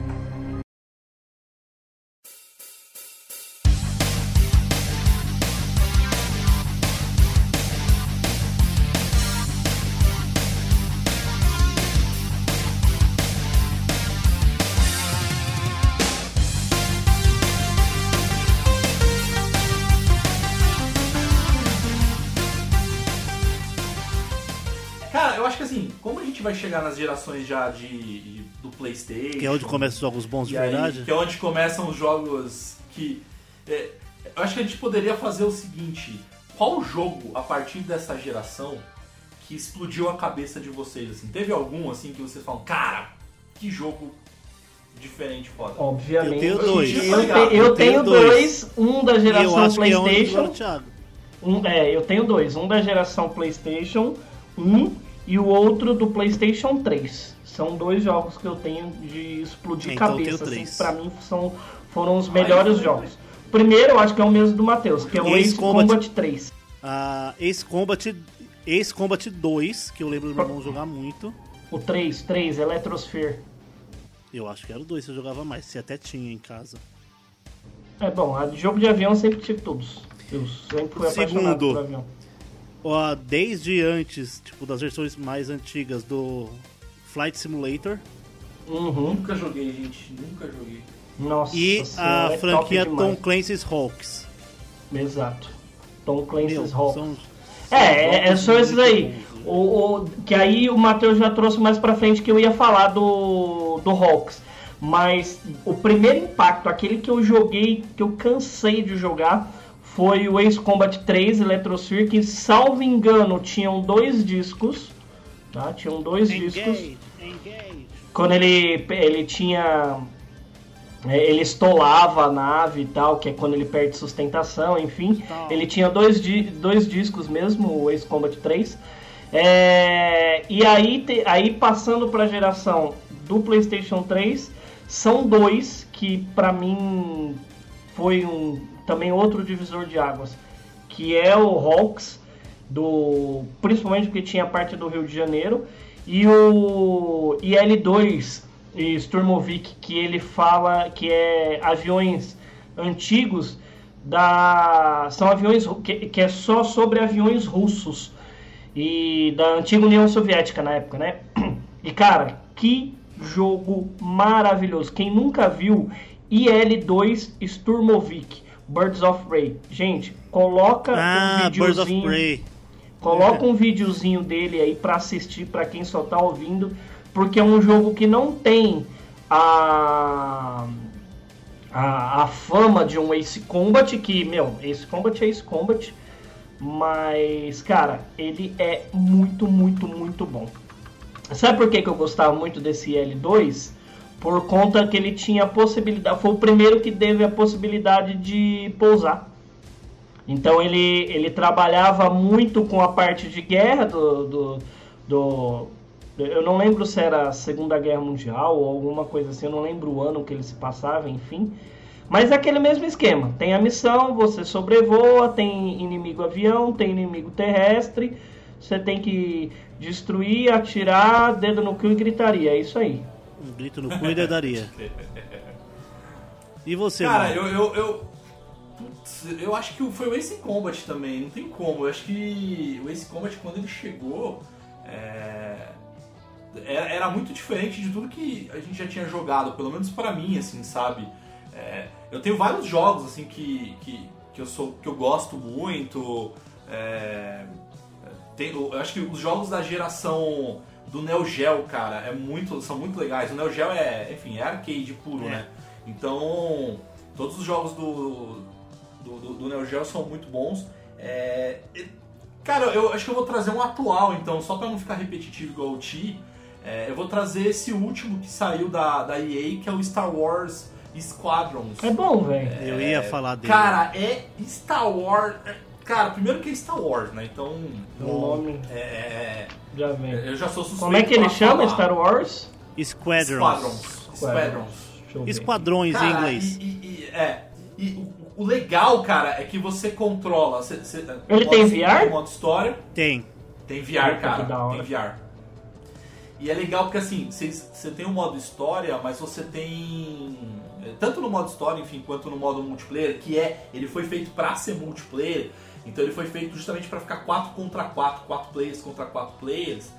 Vai chegar nas gerações já de, do Playstation... Que é onde começam os jogos bons de e aí, verdade. que é onde começam os jogos que... é, eu acho que a gente poderia fazer o seguinte, qual jogo, a partir dessa geração, que explodiu a cabeça de vocês, assim? Teve algum, assim, que vocês falam, cara, que jogo diferente, foda. Obviamente. Eu tenho dois. Eu, Eu te- tenho eu tenho dois. dois. Um da eu geração é onde PlayStation. Thiago. Um, é, eu tenho dois. Um da geração PlayStation 1 e o outro do PlayStation 3. São dois jogos que eu tenho de explodir Então cabeça. Assim, pra mim são, foram os melhores jogos. O primeiro eu acho que é o mesmo do Matheus, que é o Ace Combat. Combat 3. Ah, Ace Combat, Ace Combat 2, que eu lembro do meu irmão jogar muito. O 3, 3, Electrosphere. Eu acho que era o 2 que eu jogava mais, se até tinha em casa. É bom, jogo de avião eu sempre tive todos. Eu sempre fui apaixonado Segundo. por avião. Ó, desde antes, tipo, das versões mais antigas do Flight Simulator Uhum. Nunca joguei, gente, nunca joguei. Nossa e senhora, a é franquia Tom. Clancy's Hawks. Exato. Tom Meu, Clancy's Hawks. são- É, é, é jogos só esses muito aí. bons, né? O, o- que aí o Matheus já trouxe mais pra frente que eu ia falar do, do Hawks. Mas o primeiro impacto, aquele que eu joguei, que eu cansei de jogar, foi o Ace Combat 3 Electrosphere, que salvo engano tinham dois discos. Tá? Tinham dois discos. Engage, engage. Quando ele, ele tinha. é, Ele estolava a nave e tal, que é quando ele perde sustentação, enfim. Ele tinha dois, dois discos mesmo, o Ace Combat 3. É, e aí, te- aí passando para a geração do PlayStation 3, são dois que pra mim foi um também outro divisor de águas, que é o Hawks do principalmente porque tinha parte do Rio de Janeiro e o IL2 e Sturmovik que ele fala que é aviões antigos da são aviões que, que é só sobre aviões russos e da antiga União Soviética na época, né? E cara, que jogo maravilhoso. Quem nunca viu IL2 Sturmovik Birds of Prey. Gente, coloca Ah, um videozinho. Coloca um videozinho dele aí pra assistir pra quem só tá ouvindo, porque é um jogo que não tem a a, a fama de um Ace Combat que, meu, Ace Combat é Ace Combat, mas cara, ele é muito, muito, muito bom. Sabe por que, que eu gostava muito desse L2? Por conta que ele tinha a possibilidade, foi o primeiro que teve a possibilidade de pousar. Então ele, ele trabalhava muito com a parte de guerra do, do, do- Eu não lembro se era a Segunda Guerra Mundial ou alguma coisa assim, eu não lembro o ano que ele se passava, enfim. Mas é aquele mesmo esquema. Tem a missão, você sobrevoa, tem inimigo avião, tem inimigo terrestre. Você tem que destruir, atirar, dedo no cu e gritaria. É isso aí. Um grito no cu e dedaria. E você, Cara, mano? eu, eu, eu. Putz, eu acho que foi o Ace Combat também, não tem como. Eu acho que o Ace Combat, quando ele chegou. É, era, era muito diferente de tudo que a gente já tinha jogado, pelo menos pra mim, assim, sabe? É, eu tenho vários jogos, assim, que, que, que, eu, sou, que eu gosto muito. É, tem, eu acho que os jogos da geração do Neo Geo, cara, é muito, são muito legais. O Neo Geo é, enfim, é arcade puro, É. né? Então, todos os jogos do, do, do, do Neo Geo são muito bons. É, cara, eu acho que eu vou trazer um atual, então, só pra não ficar repetitivo igual o Ti, é, eu vou trazer esse último que saiu da, da EA, que é o Star Wars Squadrons. É bom, velho. Eu ia falar dele. Cara, é Star Wars. É- Cara, primeiro que é Star Wars, né? Então. O nome É. já vem. Eu já sou suspeito Como é que ele chama falar. Star Wars? Squadrons. Squadrons. Esquadrões em Cara, inglês. E, e- e- é. E o, o legal, cara, é que você controla. Você, você- Ele tem VR? Modo história. Tem. Tem VR, Puta, cara. Tem VR. E é legal porque assim, você tem um modo história, mas você tem. Tanto no modo história, enfim, quanto no modo multiplayer, que é. Ele foi feito pra ser multiplayer. Então ele foi feito justamente pra ficar 4 contra 4, 4 players contra 4 players.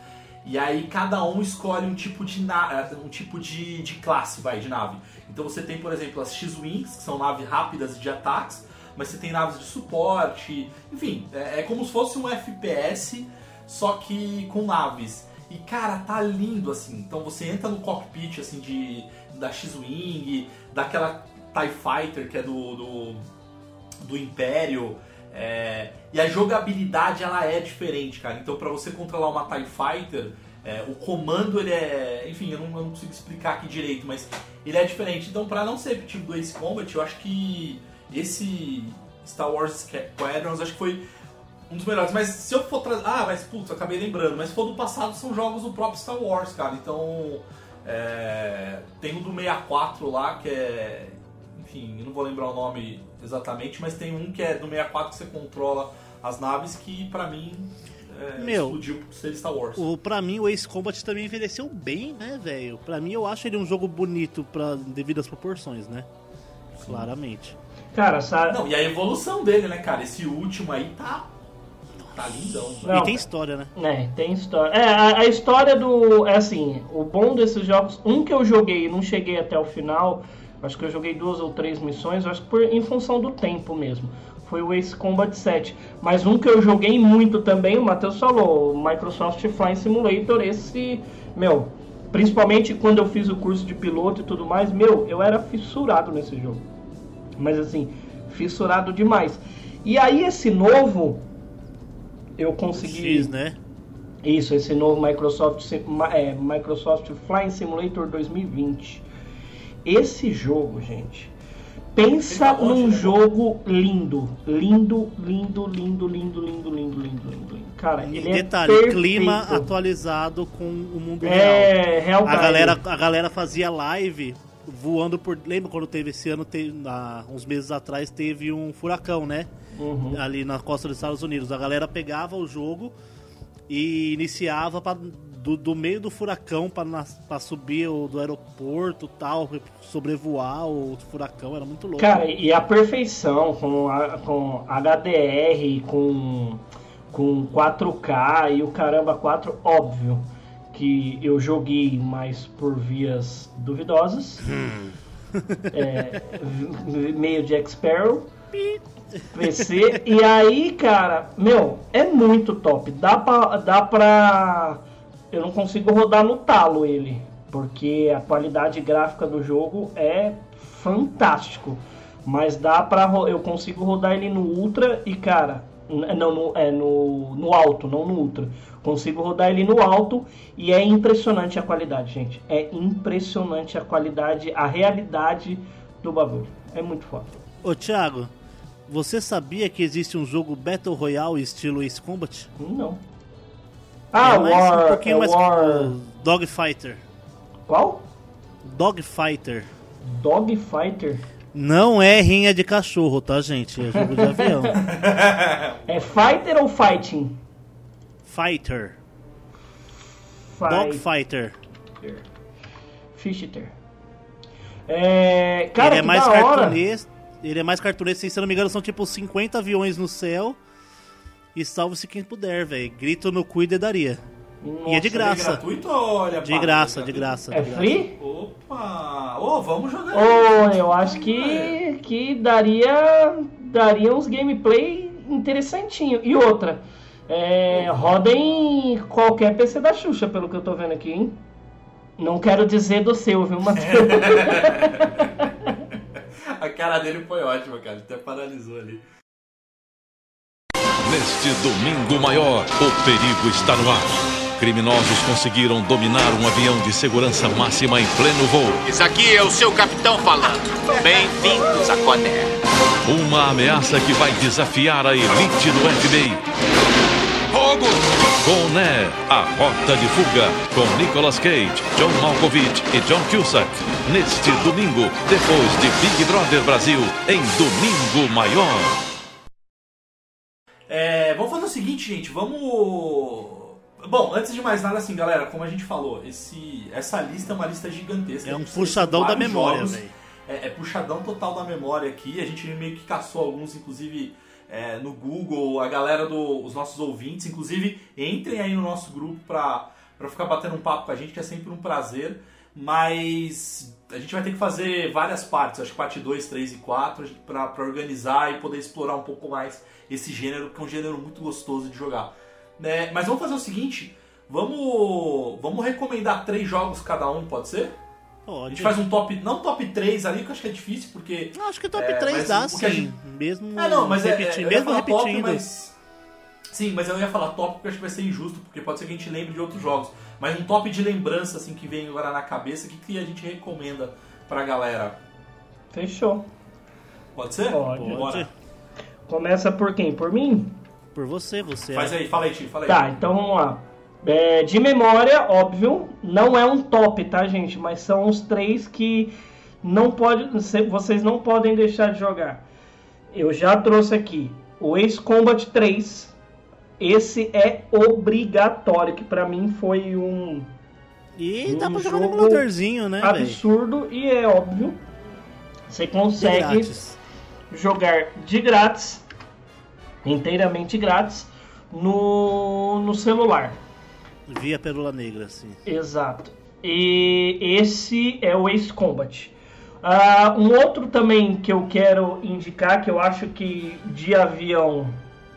E aí cada um escolhe um tipo de na- um tipo de, de classe, vai, de nave. Então você tem, por exemplo, as X-Wings, que são naves rápidas de ataques, mas você tem naves de suporte, enfim, é, é como se fosse um FPS, só que com naves. E cara, tá lindo assim. Então você entra no cockpit assim de da X-Wing, daquela TIE Fighter que é do, do, do Império. É, e a jogabilidade ela é diferente, cara. Então pra você controlar uma TIE Fighter, é, o comando ele é. Enfim, eu não, eu não consigo explicar aqui direito, mas ele é diferente. Então pra não ser tipo do Ace Combat, eu acho que esse Star Wars Squadrons acho que foi um dos melhores. Mas se eu for trazer. Ah, mas putz, acabei lembrando. Mas se for do passado, são jogos do próprio Star Wars, cara. Então. é, tem o do 64 lá, que é. Enfim, eu não vou lembrar o nome exatamente, mas tem um que é do 64 que você controla as naves que pra mim é, Meu, explodiu por ser Star Wars. O, pra mim, o Ace Combat também envelheceu bem, né, velho? Pra mim, eu acho ele um jogo bonito pra, devido às proporções, né? Claramente. Cara, sabe. Não, e a evolução dele, né, cara? Esse último aí tá. Tá lindão. Não, e tem história, né? É, tem história. É, a, a história do. É assim, o bom desses jogos. Um que eu joguei e não cheguei até o final. Acho que eu joguei duas ou três missões, acho que por, em função do tempo mesmo. Foi o Ace Combat 7. Mas um que eu joguei muito também, o Matheus falou, o Microsoft Flying Simulator, esse. Meu, principalmente quando eu fiz o curso de piloto e tudo mais, meu, eu era fissurado nesse jogo. Mas assim, fissurado demais. E aí esse novo, eu consegui. X, né? Isso, esse novo Microsoft, é, Microsoft Flying Simulator 2020. Esse jogo, gente. Pensa tá num jogo lindo. Lindo, lindo, lindo, lindo, lindo, lindo, lindo, lindo. Cara, e ele é detalhe, é clima atualizado com o mundo é, real. A galera, a galera fazia live voando por. Lembra quando teve esse ano, teve, há uns meses atrás, teve um furacão, né? Uhum. Ali na costa dos Estados Unidos. A galera pegava o jogo e iniciava pra, do, do meio do furacão para subir o, do aeroporto tal, sobrevoar o furacão. Era muito louco. Cara, e a perfeição com, a- com HDR, com, com 4K e o caramba 4, óbvio que eu joguei, mas por vias duvidosas. É, v- meio Jack PC. E aí, cara, meu, é muito top. Dá pra, dá pra. Eu não consigo rodar no talo ele. Porque a qualidade gráfica do jogo é fantástico. Mas dá pra. ro- Eu consigo rodar ele no Ultra e, cara. Não, no, é no, no alto, não no Ultra. Consigo rodar ele no alto e é impressionante a qualidade, gente. É impressionante a qualidade, a realidade do bagulho. É muito foda. Ô Thiago, você sabia que existe um jogo Battle Royale estilo Ace Combat? Não. Ah, é mais, War, um pouquinho é mais War... Dogfighter. Qual? Dogfighter. Dogfighter? Não é rinha de cachorro, tá, gente? É jogo de avião. É fighter ou fighting? Fighter. Fight- Dogfighter. Fischer. É, cara, ele é que mais cartunês. Ele é mais cartunês, se eu não me engano, são tipo 50 aviões no céu. E salve-se quem puder, velho. Grito no cu e dedaria. E é de graça. É gratuito é De pago? graça, de graça. É de graça. free? Opa! Ô, vamos jogar. Oh, eu acho que, que daria, daria uns gameplay interessantinho. E outra, é, roda em qualquer PC da Xuxa, pelo que eu tô vendo aqui, hein? Não quero dizer do seu, viu, Matheus? A cara dele foi ótima, cara. Ele até paralisou ali. Neste domingo maior, o perigo está no ar. Criminosos conseguiram dominar um avião de segurança máxima em pleno voo. Isso aqui é o seu capitão falando. Bem-vindos a Conair. Uma ameaça que vai desafiar a elite do FBI. Fogo! Conair, a rota de fuga, com Nicolas Cage, John Malkovich e John Cusack. Neste domingo, depois de Big Brother Brasil, em Domingo Maior. É, vamos fazer o seguinte, gente. Vamos. Bom, antes de mais nada, assim, galera, como a gente falou, esse, essa lista é uma lista gigantesca. É um puxadão da memória, velho. É, é puxadão total da memória aqui. A gente meio que caçou alguns, inclusive, é, no Google, a galera dos os nossos ouvintes. Inclusive, entrem aí no nosso grupo pra ficar batendo um papo com a gente, que é sempre um prazer. Mas a gente vai ter que fazer várias partes, acho que parte 2, 3 e 4, pra, pra organizar e poder explorar um pouco mais esse gênero, que é um gênero muito gostoso de jogar. né? mas vamos fazer o seguinte, vamos, vamos recomendar três jogos cada um, pode ser? A Pode. gente faz um top, não top 3 ali, que eu acho que é difícil, porque... Não, acho que top é, 3 mas dá, a sim. gente- Mesmo É, não, mas é- repetindo, é, mesmo falar top, repetindo. mas- Sim, mas eu ia falar top porque eu acho que vai ser injusto, porque pode ser que a gente lembre de outros jogos. Mas um top de lembrança, assim, que vem agora na cabeça, o que, que a gente recomenda pra galera? Fechou. Pode ser? Pode. Bora. Começa por quem? Por mim? Por você, você. Faz é- aí, fala aí, Tio, fala aí. Tá, então vamos lá. É, de memória, óbvio, não é um top, tá, gente? Mas são os três que não pode, vocês não podem deixar de jogar. Eu já trouxe aqui o Ace Combat 3. Esse é obrigatório, que pra mim foi um E dá um pra jogar no jogo emuladorzinho, né, absurdo e é óbvio. Você consegue jogar de grátis, inteiramente grátis, no, no celular. Via Pérola Negra, assim. Exato. E esse é o Ace Combat. Ah, um outro também que eu quero indicar, que eu acho que de avião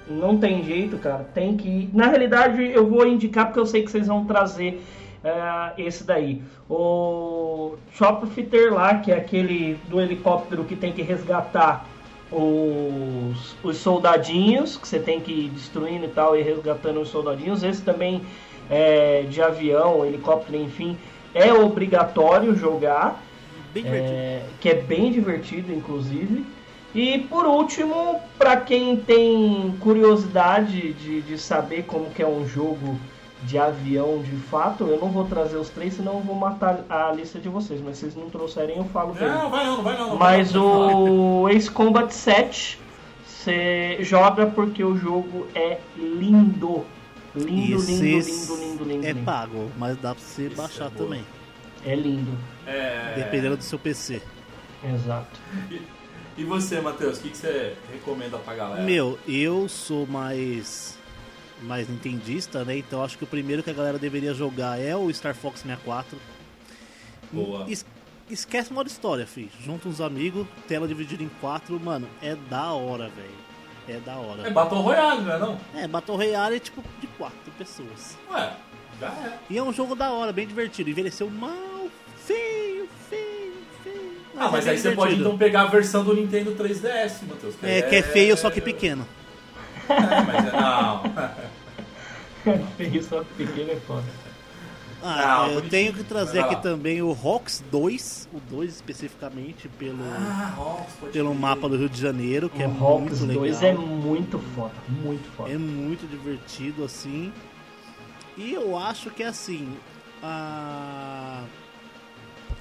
não tem jeito, cara. Tem que. Na realidade, eu vou indicar porque eu sei que vocês vão trazer ah, esse daí. O Chopper lá, que é aquele do helicóptero que tem que resgatar os, os soldadinhos, que você tem que ir destruindo e tal, e resgatando os soldadinhos. Esse também é, de avião, helicóptero, enfim, é obrigatório jogar. É, que é bem divertido, inclusive. E por último, para quem tem curiosidade de, de saber como que é um jogo de avião de fato, eu não vou trazer os três, senão eu vou matar a lista de vocês. Mas se vocês não trouxerem, eu falo. Não, vai não, vai não. não vai Mas falar. o Ace Combat 7 você joga porque o jogo é lindo. Lindo, lindo, lindo, lindo, lindo. É lindo. pago, mas dá pra você baixar boa. também. É lindo. É... Dependendo do seu PC. Exato. E você, Matheus, o que, que você recomenda pra galera? Meu, eu sou mais mais nintendista, né? Então acho que o primeiro que a galera deveria jogar é o Star Fox 64. Boa. Es- esquece o modo história, filho. Junta uns amigos, tela dividida em quatro, mano, é da hora, velho. É da hora. É Battle Royale, não é não? É, Battle Royale é tipo de quatro pessoas. Ué, já é. E é um jogo da hora, bem divertido. Envelheceu mal, feio, feio, feio. Ah, mas é aí bem você pode divertido. então pegar a versão do Nintendo 3DS, Matheus. É, que é feio, só que pequeno. É, mas é, não. Feio só que pequeno é foda. Ah, Não, eu tenho que trazer aqui também o Rox 2, o 2 especificamente, pelo, Ah, pelo mapa do Rio de Janeiro, que é o Hawks muito legal. 2 é muito foda, muito foda. É muito divertido assim. E eu acho que assim, a...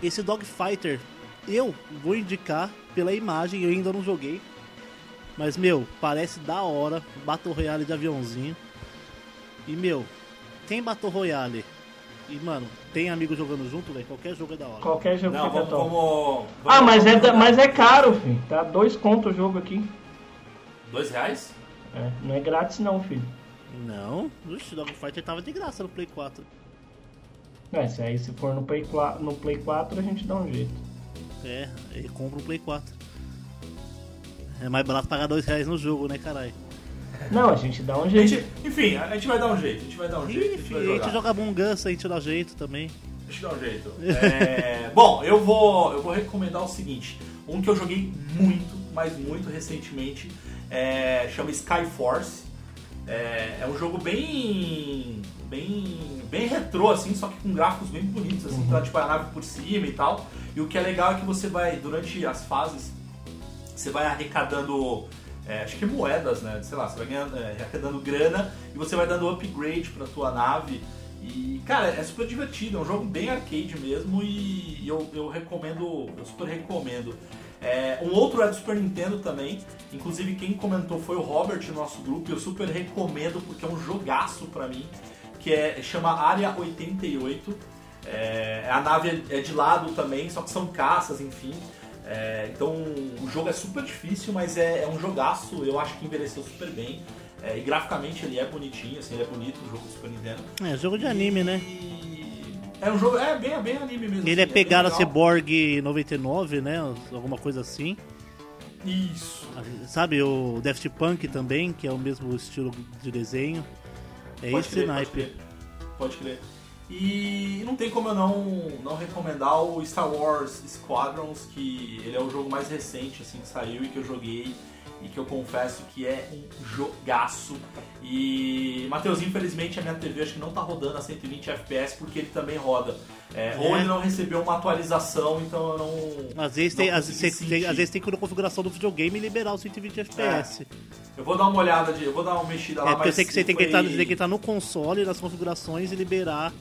esse Dogfighter eu vou indicar pela imagem, eu ainda não joguei. Mas meu, parece da hora, Battle Royale de aviãozinho. E meu, tem Battle Royale. E mano, tem amigo jogando junto, velho, qualquer jogo é da hora. Qualquer jogo Não, fica vamos, top. vamos, Ah, vamos- mas é, da- mas é caro, filho. Tá dois contos o jogo aqui. Dois reais? É, não é grátis não, filho. Não, Oxi, Dogfighter tava de graça no Play 4. É, se aí se for no Play, 4, no Play 4 a gente dá um jeito. É, ele compra um Play 4. É mais barato pagar dois reais no jogo, né, caralho? Não, a gente dá um A jeito. gente- enfim, a gente vai dar um jeito. A gente vai dar um jeito. A gente a gente joga Us, a gente dá jeito também. Deixa eu dar um jeito. É, bom, eu vou, eu vou recomendar o seguinte: um que eu joguei muito, mas muito recentemente, é, chama Skyforce. É, é um jogo bem, bem, bem retrô, assim, só que com gráficos bem bonitos, assim, tá, tipo a nave por cima e tal. E o que é legal é que você vai, durante as fases, você vai arrecadando, é, acho que moedas, né? Sei lá, você vai ganhando, é, arrecadando grana e você vai dando upgrade pra tua nave. E, cara, é super divertido, é um jogo bem arcade mesmo e eu, eu recomendo, eu super recomendo. É, um outro é do Super Nintendo também, inclusive quem comentou foi o Robert no nosso grupo, eu super recomendo porque é um jogaço pra mim, que é, chama Área 88. É, a nave é de lado também, só que são caças, enfim. É, então o jogo é super difícil, mas é, é um jogaço, eu acho que envelheceu super bem. É, e graficamente ele é bonitinho, assim, ele é bonito o jogo do Super Nintendo. É, jogo de anime, né? É um jogo, é bem, bem anime mesmo. Ele é assim, pegar a bem legal. Cyborg 99, né? Alguma coisa assim. Isso. Sabe, o Daft Punk também, que é o mesmo estilo de desenho. É Pode esse crer, Pode naipe. crer. Pode crer. E não tem como eu não, não recomendar o Star Wars Squadrons, que ele é o jogo mais recente assim que saiu e que eu joguei e que eu confesso que é um jogaço. E Matheus, infelizmente a minha TV acho que não tá rodando a 120 FPS porque ele também roda. É, Ou É. ele não recebeu uma atualização, então eu não. Às vezes, não tem, às, vezes, tem, às vezes tem que na configuração do videogame liberar os 120 FPS. Eu vou dar uma olhada, de, eu vou dar uma mexida É, lá, porque eu sei que você tem que, entrar, tem que entrar no console, nas configurações e liberar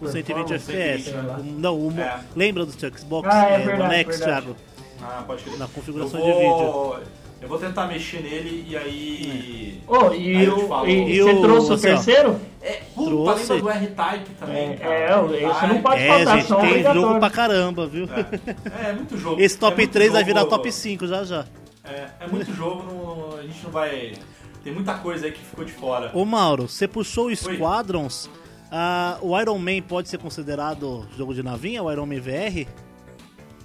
os 120 performance, FPS. 120, né? O- Não, o, É. lembra do Xbox Ah, é é, verdade, One X, verdade. Thiago? Ah, pode crer. Na configuração eu de vou, Eu vou tentar mexer nele e aí. Ô, e aí eu o- e- E você o- trouxe o assim, terceiro? É, puta, Trouxe. lembra do R-Type também? É, cara? é, esse não pode É, faltar, gente, são tem jogo pra caramba, viu? É, é muito jogo. Esse top é muito 3 vai jogo- virar top 5 já já. É, é muito jogo, não- a gente não vai. Tem muita coisa aí que ficou de fora. Ô Mauro, você puxou o Squadrons. ah, o Iron Man pode ser considerado jogo de navinha, o Iron Man VR?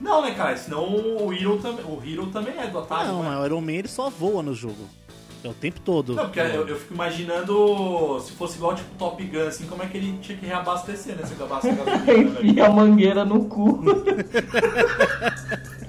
Não, né, cara? Senão o Hero, também, o Hero também é do Atari. não, né? mas o Iron Man ele só voa no jogo. É o tempo todo. Não, porque eu, eu fico imaginando se fosse igual tipo Top Gun, assim, como é que ele tinha que reabastecer, né? Se acabasse a gasolina, né, velho? Enfia a mangueira no cu.